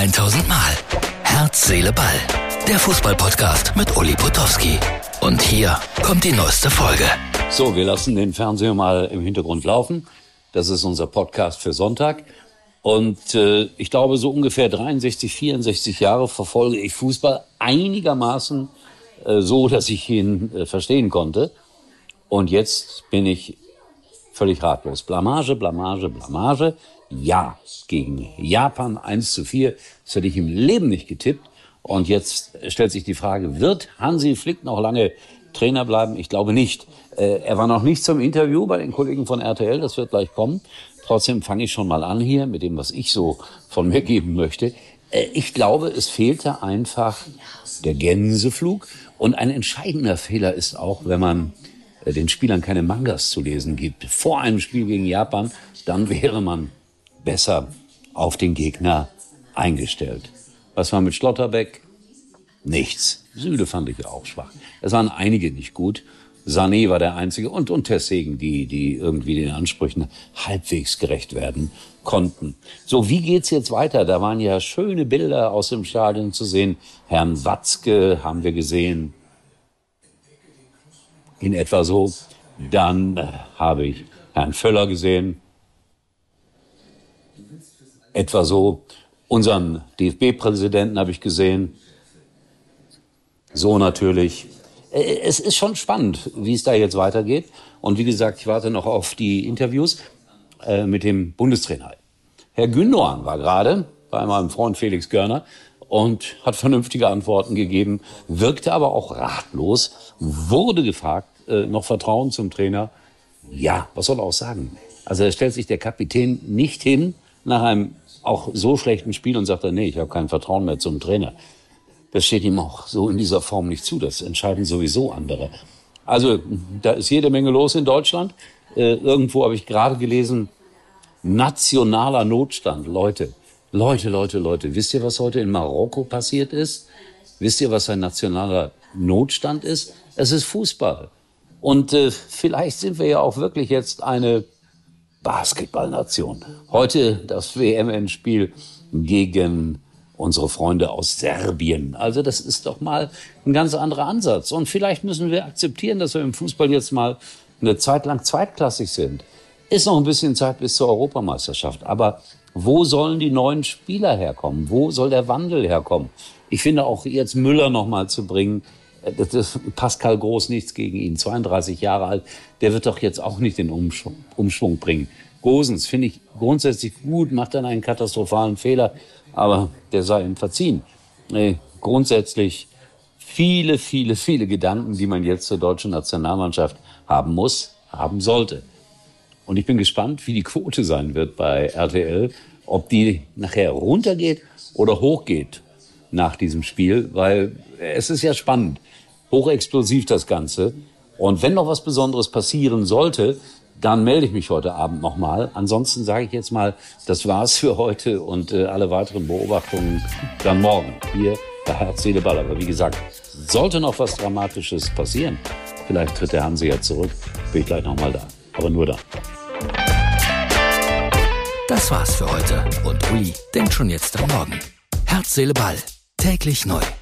1000 Mal. Herz, Seele, Ball. Der Fußballpodcast mit Uli Potowski. Und hier kommt die neueste Folge. So, wir lassen den Fernseher mal im Hintergrund laufen. Das ist unser Podcast für Sonntag. Und äh, ich glaube, so ungefähr 63, 64 Jahre verfolge ich Fußball einigermaßen äh, so, dass ich ihn äh, verstehen konnte. Und jetzt bin ich völlig ratlos. Blamage, Blamage, Blamage. Ja, gegen Japan 1 zu 4. Das hätte ich im Leben nicht getippt. Und jetzt stellt sich die Frage, wird Hansi Flick noch lange Trainer bleiben? Ich glaube nicht. Äh, er war noch nicht zum Interview bei den Kollegen von RTL, das wird gleich kommen. Trotzdem fange ich schon mal an hier mit dem, was ich so von mir geben möchte. Äh, ich glaube, es fehlte einfach der Gänseflug. Und ein entscheidender Fehler ist auch, wenn man den Spielern keine Mangas zu lesen gibt. Vor einem Spiel gegen Japan, dann wäre man besser auf den Gegner eingestellt. Was war mit Schlotterbeck? Nichts. Süde fand ich auch schwach. Es waren einige nicht gut. Sané war der Einzige und, und Tessegen, die, die irgendwie den Ansprüchen halbwegs gerecht werden konnten. So, wie geht's jetzt weiter? Da waren ja schöne Bilder aus dem Stadion zu sehen. Herrn Watzke haben wir gesehen. In etwa so. Dann äh, habe ich Herrn Völler gesehen. Etwa so. Unseren DFB-Präsidenten habe ich gesehen. So natürlich. Äh, es ist schon spannend, wie es da jetzt weitergeht. Und wie gesagt, ich warte noch auf die Interviews äh, mit dem Bundestrainer. Herr Gündogan war gerade bei meinem Freund Felix Görner und hat vernünftige Antworten gegeben, wirkte aber auch ratlos, wurde gefragt, äh, noch Vertrauen zum Trainer. Ja, was soll er auch sagen? Also da stellt sich der Kapitän nicht hin nach einem auch so schlechten Spiel und sagt, er, nee, ich habe kein Vertrauen mehr zum Trainer. Das steht ihm auch so in dieser Form nicht zu. Das entscheiden sowieso andere. Also da ist jede Menge los in Deutschland. Äh, irgendwo habe ich gerade gelesen, nationaler Notstand. Leute, Leute, Leute, Leute, wisst ihr, was heute in Marokko passiert ist? Wisst ihr, was ein nationaler Notstand ist? Es ist Fußball. Und äh, vielleicht sind wir ja auch wirklich jetzt eine Basketballnation. Heute das WM-Endspiel gegen unsere Freunde aus Serbien. Also das ist doch mal ein ganz anderer Ansatz. Und vielleicht müssen wir akzeptieren, dass wir im Fußball jetzt mal eine Zeit lang zweitklassig sind. Ist noch ein bisschen Zeit bis zur Europameisterschaft. Aber wo sollen die neuen Spieler herkommen? Wo soll der Wandel herkommen? Ich finde auch jetzt Müller noch mal zu bringen, das ist Pascal Groß nichts gegen ihn, 32 Jahre alt, der wird doch jetzt auch nicht den Umschwung, Umschwung bringen. Gosens finde ich grundsätzlich gut, macht dann einen katastrophalen Fehler aber der sei ihm verziehen. Nee, grundsätzlich viele, viele, viele Gedanken, die man jetzt zur deutschen Nationalmannschaft haben muss, haben sollte. Und ich bin gespannt, wie die Quote sein wird bei RTL, ob die nachher runtergeht oder hochgeht nach diesem Spiel, weil es ist ja spannend, hochexplosiv das Ganze. Und wenn noch was Besonderes passieren sollte, dann melde ich mich heute Abend nochmal. Ansonsten sage ich jetzt mal, das war's für heute und äh, alle weiteren Beobachtungen dann morgen hier bei Herz, Seele, Ball. Aber wie gesagt, sollte noch was Dramatisches passieren, vielleicht tritt der Hanse ja zurück, bin ich gleich nochmal da. Aber nur da. Das war's für heute und Uli denkt schon jetzt am Morgen. Herz, Seele, Ball. Täglich neu.